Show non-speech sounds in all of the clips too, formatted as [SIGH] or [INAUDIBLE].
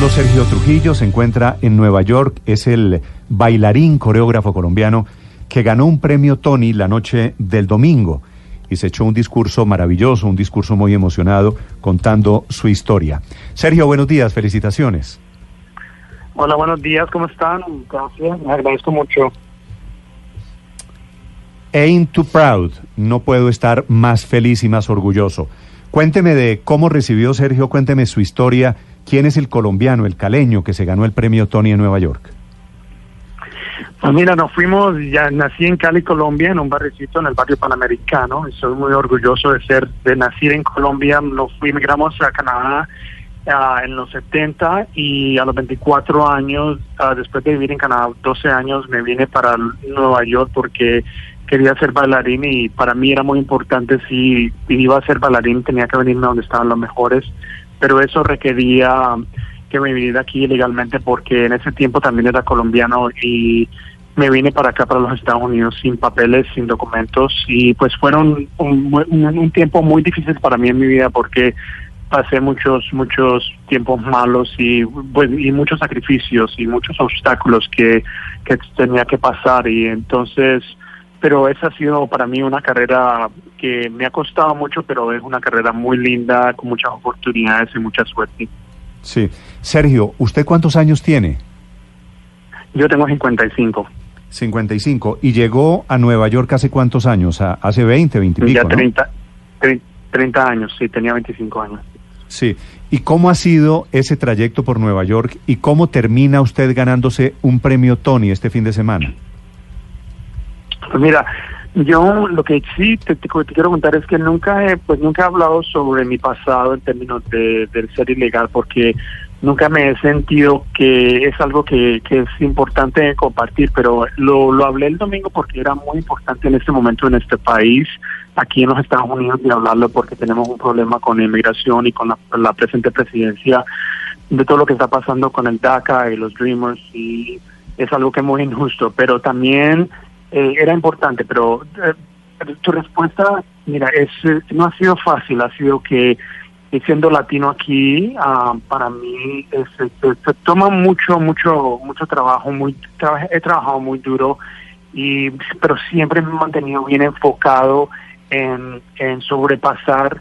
solo Sergio Trujillo, se encuentra en Nueva York, es el bailarín coreógrafo colombiano que ganó un premio Tony la noche del domingo y se echó un discurso maravilloso, un discurso muy emocionado contando su historia. Sergio, buenos días, felicitaciones. Hola, buenos días, ¿cómo están? Gracias, me agradezco mucho. Ain't too proud, no puedo estar más feliz y más orgulloso. Cuénteme de cómo recibió Sergio, cuénteme su historia ¿Quién es el colombiano, el caleño que se ganó el premio Tony en Nueva York? Pues mira, nos fuimos, ya nací en Cali, Colombia, en un barricito en el barrio panamericano. Y soy muy orgulloso de ser, de nacer en Colombia. Nos fui, migramos a Canadá en los 70 y a los 24 años, uh, después de vivir en Canadá 12 años, me vine para Nueva York porque quería ser bailarín y para mí era muy importante si iba a ser bailarín tenía que venirme donde estaban los mejores pero eso requería que me viniera aquí legalmente porque en ese tiempo también era colombiano y me vine para acá, para los Estados Unidos, sin papeles, sin documentos. Y pues fueron un, tiempo muy difícil para mí en mi vida porque pasé muchos, muchos tiempos malos y, pues, y muchos sacrificios y muchos obstáculos que, que tenía que pasar. Y entonces pero esa ha sido para mí una carrera que me ha costado mucho, pero es una carrera muy linda, con muchas oportunidades y mucha suerte. Sí. Sergio, ¿usted cuántos años tiene? Yo tengo 55. 55. ¿Y llegó a Nueva York hace cuántos años? ¿Hace 20, 20 y Ya 30, 30 años, sí, tenía 25 años. Sí. ¿Y cómo ha sido ese trayecto por Nueva York y cómo termina usted ganándose un premio Tony este fin de semana? Pues mira, yo lo que sí te, quiero contar es que nunca he, pues nunca he hablado sobre mi pasado en términos de, ser ilegal porque nunca me he sentido que es algo que, es importante compartir, pero lo, lo hablé el domingo porque era muy importante en este momento en este país, aquí en los Estados Unidos, de hablarlo porque tenemos un problema con la inmigración y con la, la presente presidencia de todo lo que está pasando con el DACA y los Dreamers y es algo que es muy injusto, pero también eh, era importante, pero eh, tu respuesta, mira, es eh, no ha sido fácil, ha sido que siendo latino aquí, ah, para mí se, toma mucho, mucho, mucho trabajo, muy he trabajado muy duro, y pero siempre me he mantenido bien enfocado en, en sobrepasar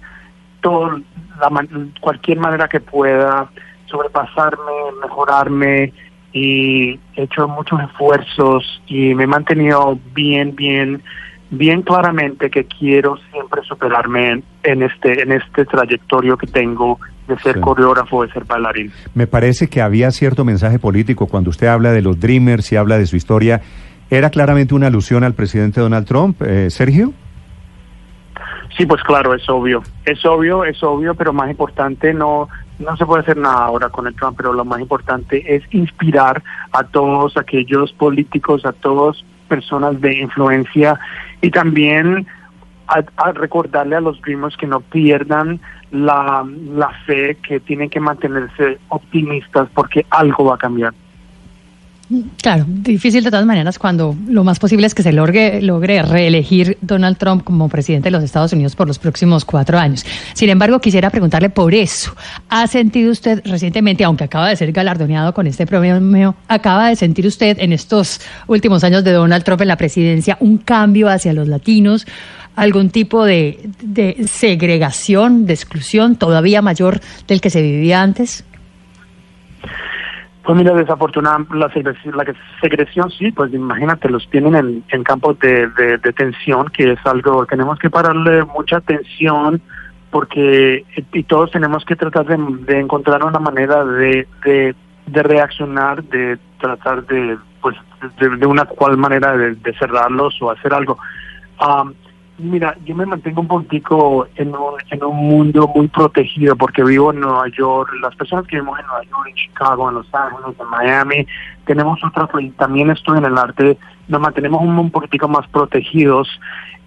todo, la, cualquier manera que pueda, sobrepasarme, mejorarme, y he hecho muchos esfuerzos y me he mantenido bien, bien, bien claramente que quiero siempre superarme en, este, en este trayectorio que tengo de ser coreógrafo, de ser bailarín. Me parece que había cierto mensaje político cuando usted habla de los Dreamers y habla de su historia. ¿Era claramente una alusión al presidente Donald Trump, eh, Sergio? Sí, pues claro, es obvio. Es obvio, es obvio, pero más importante no no se puede hacer nada ahora con el Trump, pero lo más importante es inspirar a todos aquellos políticos, a todas personas de influencia y también a, recordarle a los primos que no pierdan la, la fe, que tienen que mantenerse optimistas porque algo va a cambiar. Claro, difícil de todas maneras cuando lo más posible es que se logre, reelegir Donald Trump como presidente de los Estados Unidos por los próximos cuatro años. Sin embargo, quisiera preguntarle por eso. ¿Ha sentido usted recientemente, aunque acaba de ser galardoneado con este premio, acaba de sentir usted en estos últimos años de Donald Trump en la presidencia un cambio hacia los latinos? algún tipo de segregación, de exclusión todavía mayor del que se vivía antes? Pues mira, desafortunadamente la segregación sí, pues imagínate, los tienen en, en campos de, de, tensión, que es algo, tenemos que pararle mucha atención porque y todos tenemos que tratar de, encontrar una manera de, de, reaccionar, de tratar de, pues, de, una cual manera de, cerrarlos o hacer algo. Um, Mira, yo me mantengo un poquito en un, en un mundo muy protegido porque vivo en Nueva York. Las personas que vivimos en Nueva York, en Chicago, en Los Ángeles, en Miami, tenemos otra, pues, también estoy en el arte, nos mantenemos un, un poquitico más protegidos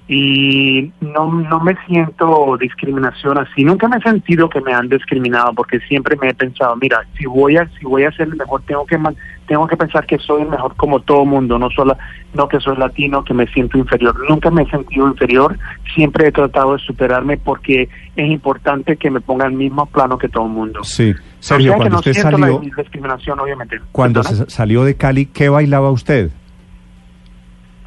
y no, no me siento discriminación así. Nunca me he sentido que me han discriminado porque siempre me he pensado, mira, si voy a si voy a ser el mejor, tengo que tengo que pensar que soy el mejor como todo mundo, no solo no que soy latino, que me siento inferior. Nunca me he sentido inferior, siempre he tratado de superarme porque es importante que me ponga el mismo plano que todo el mundo. Sí. Sergio, cuando usted salió, discriminación, obviamente. Cuando salió de Cali, ¿qué bailaba usted?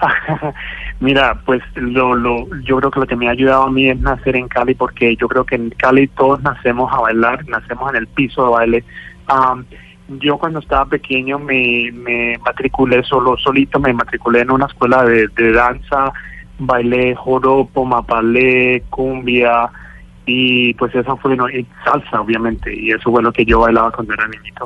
[LAUGHS] Mira, pues lo, lo, yo creo que lo que me ha ayudado a mí es nacer en Cali, porque yo creo que en Cali todos nacemos a bailar, nacemos en el piso de baile. yo cuando estaba pequeño me, me matriculé solo, solito, me matriculé en una escuela de, de danza, bailé joropo, mapalé, cumbia, y pues eso fue no, y salsa obviamente y eso fue lo que yo bailaba cuando era niñito.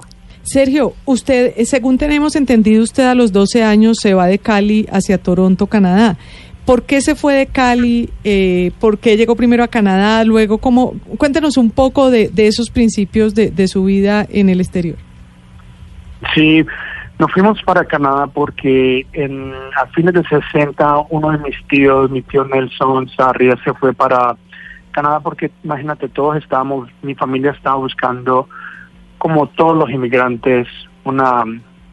Sergio, usted, eh, según tenemos entendido, usted a los 12 años se va de Cali hacia Toronto, Canadá. ¿Por qué se fue de Cali? Eh, ¿Por qué llegó primero a Canadá? Luego, ¿cómo? Cuéntenos un poco de, de esos principios de, de, su vida en el exterior. Sí, nos fuimos para Canadá porque en, a fines de 60 uno de mis tíos, mi tío Nelson Sarria, se fue para Canadá porque imagínate, todos estábamos, mi familia estaba buscando, como todos los inmigrantes, una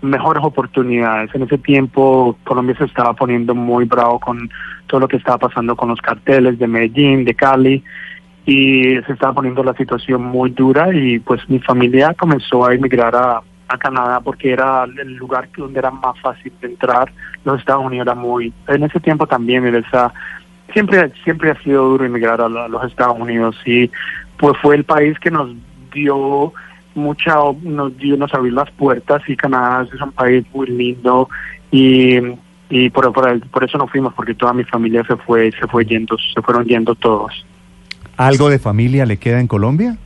mejores oportunidades. En ese tiempo Colombia se estaba poniendo muy bravo con todo lo que estaba pasando con los carteles de Medellín, de Cali, y se estaba poniendo la situación muy dura y pues mi familia comenzó a emigrar a, a Canadá porque era el lugar donde era más fácil de entrar. Los Estados Unidos era muy, en ese tiempo también era esa siempre siempre ha sido duro emigrar a, los Estados Unidos y pues fue el país que nos dio mucha nos dio nos abrió las puertas y Canadá es un país muy lindo y y por, por, por eso nos fuimos porque toda mi familia se fue se fue yendo se fueron yendo todos algo de familia le queda en Colombia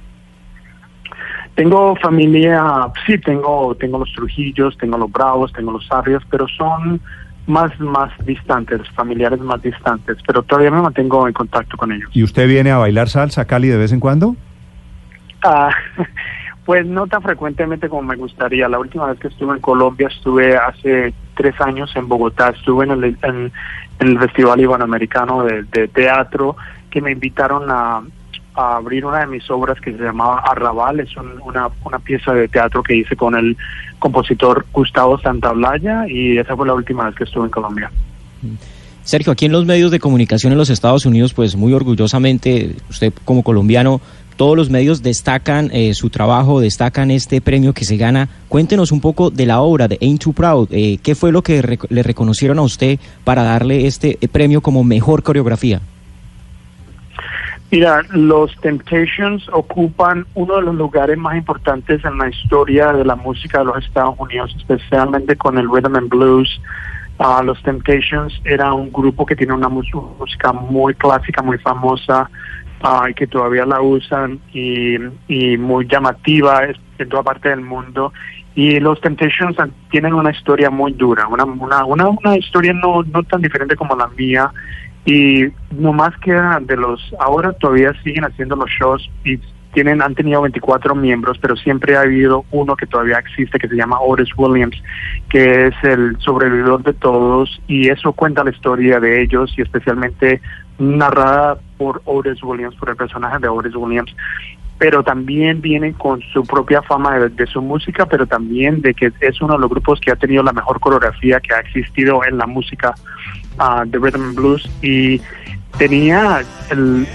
tengo familia sí tengo tengo los Trujillos tengo los Bravos tengo los Arrias pero son más, más distantes, familiares más distantes, pero todavía me mantengo en contacto con ellos. ¿Y usted viene a bailar salsa Cali de vez en cuando? Ah, [LAUGHS] pues no tan frecuentemente como me gustaría. La última vez que estuve en Colombia estuve hace tres años en Bogotá, estuve en el, en, el Festival Iberoamericano de, de Teatro, que me invitaron a, abrir una de mis obras que se llamaba Arrabal, es una, una pieza de teatro que hice con el compositor Gustavo Santaolalla y esa fue la última vez que estuve en Colombia. Sergio, aquí en los medios de comunicación en los Estados Unidos, pues muy orgullosamente, usted como colombiano, todos los medios destacan eh, su trabajo, destacan este premio que se gana. Cuéntenos un poco de la obra de Ain't Too Proud. Eh, ¿Qué fue lo que le reconocieron a usted para darle este eh, premio como mejor coreografía? Mira, los Temptations ocupan uno de los lugares más importantes en la historia de la música de los Estados Unidos, especialmente con el rhythm and blues. Uh, los Temptations era un grupo que tiene una música muy clásica, muy famosa, uh, que todavía la usan y, muy llamativa en toda parte del mundo. Y los Temptations tienen una historia muy dura, una, una, una, historia no, no tan diferente como la mía y no más queda de los ahora todavía siguen haciendo los shows y tienen han tenido 24 miembros pero siempre ha habido uno que todavía existe que se llama Otis Williams que es el sobrevividor de todos y eso cuenta la historia de ellos y especialmente narrada por Otis Williams por el personaje de Otis Williams. Pero también vienen con su propia fama de, su música, pero también de que es uno de los grupos que ha tenido la mejor coreografía que ha existido en la música uh, de rhythm and blues y tenía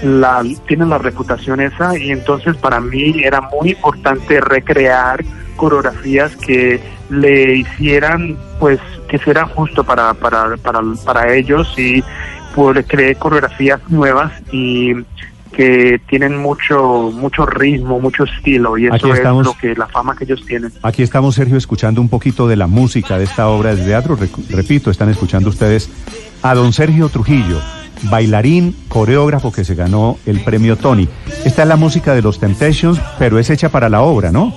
la tiene la reputación esa y entonces para mí era muy importante recrear coreografías que le hicieran pues que fuera justo para para para, para ellos y pues creé coreografías nuevas y que tienen mucho mucho ritmo, mucho estilo y eso es lo que la fama que ellos tienen. Aquí estamos Sergio escuchando un poquito de la música de esta obra de teatro. repito, están escuchando ustedes a don Sergio Trujillo, bailarín, coreógrafo que se ganó el premio Tony. Esta es la música de los Temptations, pero es hecha para la obra, ¿no?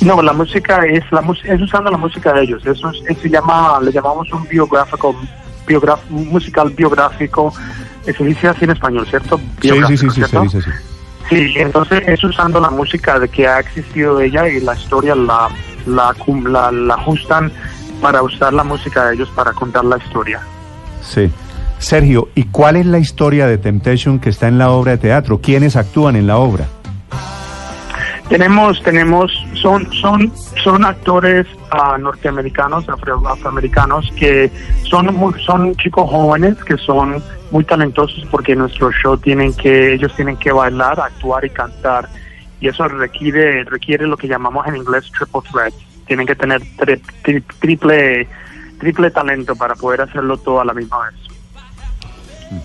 No, la música es la es usando la música de ellos. Eso, se llama, le llamamos un biográfico, musical biográfico se dice así en español, ¿cierto? Sí, sí, sí, sí, se dice así. Sí, entonces es usando la música de que ha existido ella y la historia la, la, la, la ajustan para usar la música de ellos para contar la historia. Sí. Sergio, ¿y cuál es la historia de Temptation que está en la obra de teatro? ¿Quiénes actúan en la obra? Tenemos, tenemos, son, son, son actores uh, norteamericanos, afroamericanos que son, son chicos jóvenes que son muy talentosos porque nuestro show tienen que, ellos tienen que bailar, actuar y cantar. y eso requiere requiere lo que llamamos en inglés triple threat. Tienen que tener triple triple talento para poder hacerlo todo a la misma vez.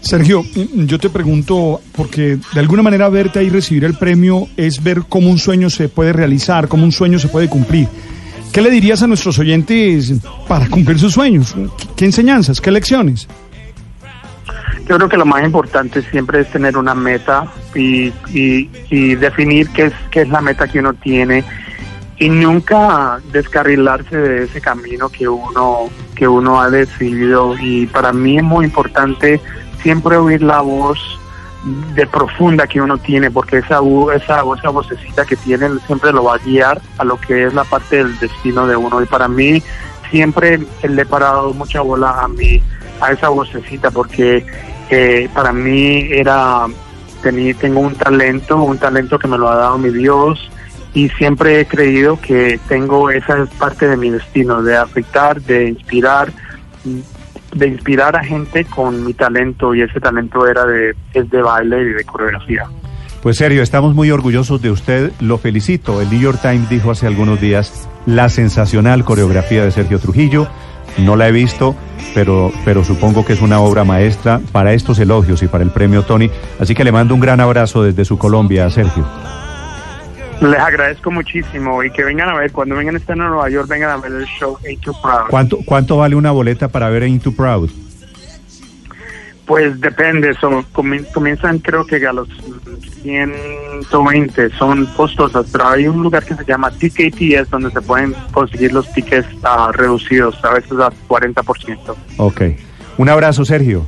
Sergio, yo te pregunto, porque de alguna manera verte ahí recibir el premio es ver cómo un sueño se puede realizar, cómo un sueño se puede cumplir. ¿Qué le dirías a nuestros oyentes para cumplir sus sueños? ¿Qué enseñanzas? ¿Qué lecciones? Yo creo que lo más importante siempre es tener una meta y, y, definir qué es, qué es la meta que uno tiene y nunca descarrilarse de ese camino que uno que uno ha decidido y para mí es muy importante siempre oír la voz de profunda que uno tiene, porque esa, esa, esa vocecita que tiene siempre lo va a guiar a lo que es la parte del destino de uno. Y para mí siempre le he parado mucha bola a mí, a esa vocecita, porque eh, para mí era, tengo un talento, un talento que me lo ha dado mi Dios, y siempre he creído que tengo esa parte de mi destino, de afectar, de inspirar de inspirar a gente con mi talento y ese talento era de, es de baile y de coreografía. Pues serio, estamos muy orgullosos de usted, lo felicito. El New York Times dijo hace algunos días la sensacional coreografía de Sergio Trujillo. No la he visto, pero, pero supongo que es una obra maestra para estos elogios y para el premio Tony. Así que le mando un gran abrazo desde su Colombia, Sergio. Les agradezco muchísimo y que vengan a ver, cuando vengan a estar en Nueva York, vengan a ver el show Ain't Too Proud. ¿Cuánto, cuánto vale una boleta para ver Ain't Too Proud? Pues depende, son, comienzan creo que a los 120, son costosas, pero hay un lugar que se llama TKTS donde se pueden conseguir los tickets uh, reducidos, a veces a 40%. Ok. Un abrazo, Sergio.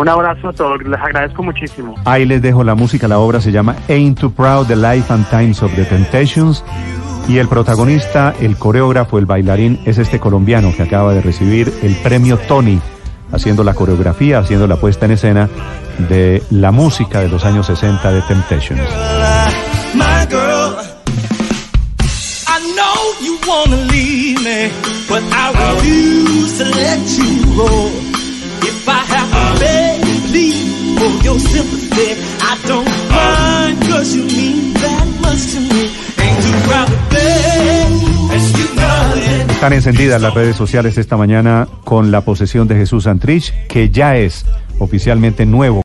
Un abrazo a todos, les agradezco muchísimo. Ahí les dejo la música, la obra se llama Ain't Too Proud, The Life and Times of the Temptations. Y el protagonista, el coreógrafo, el bailarín, es este colombiano que acaba de recibir el premio Tony, haciendo la coreografía, haciendo la puesta en escena de la música de los años 60 de Temptations. Están encendidas las redes sociales esta mañana con la posesión de Jesús Santrich, que ya es oficialmente nuevo.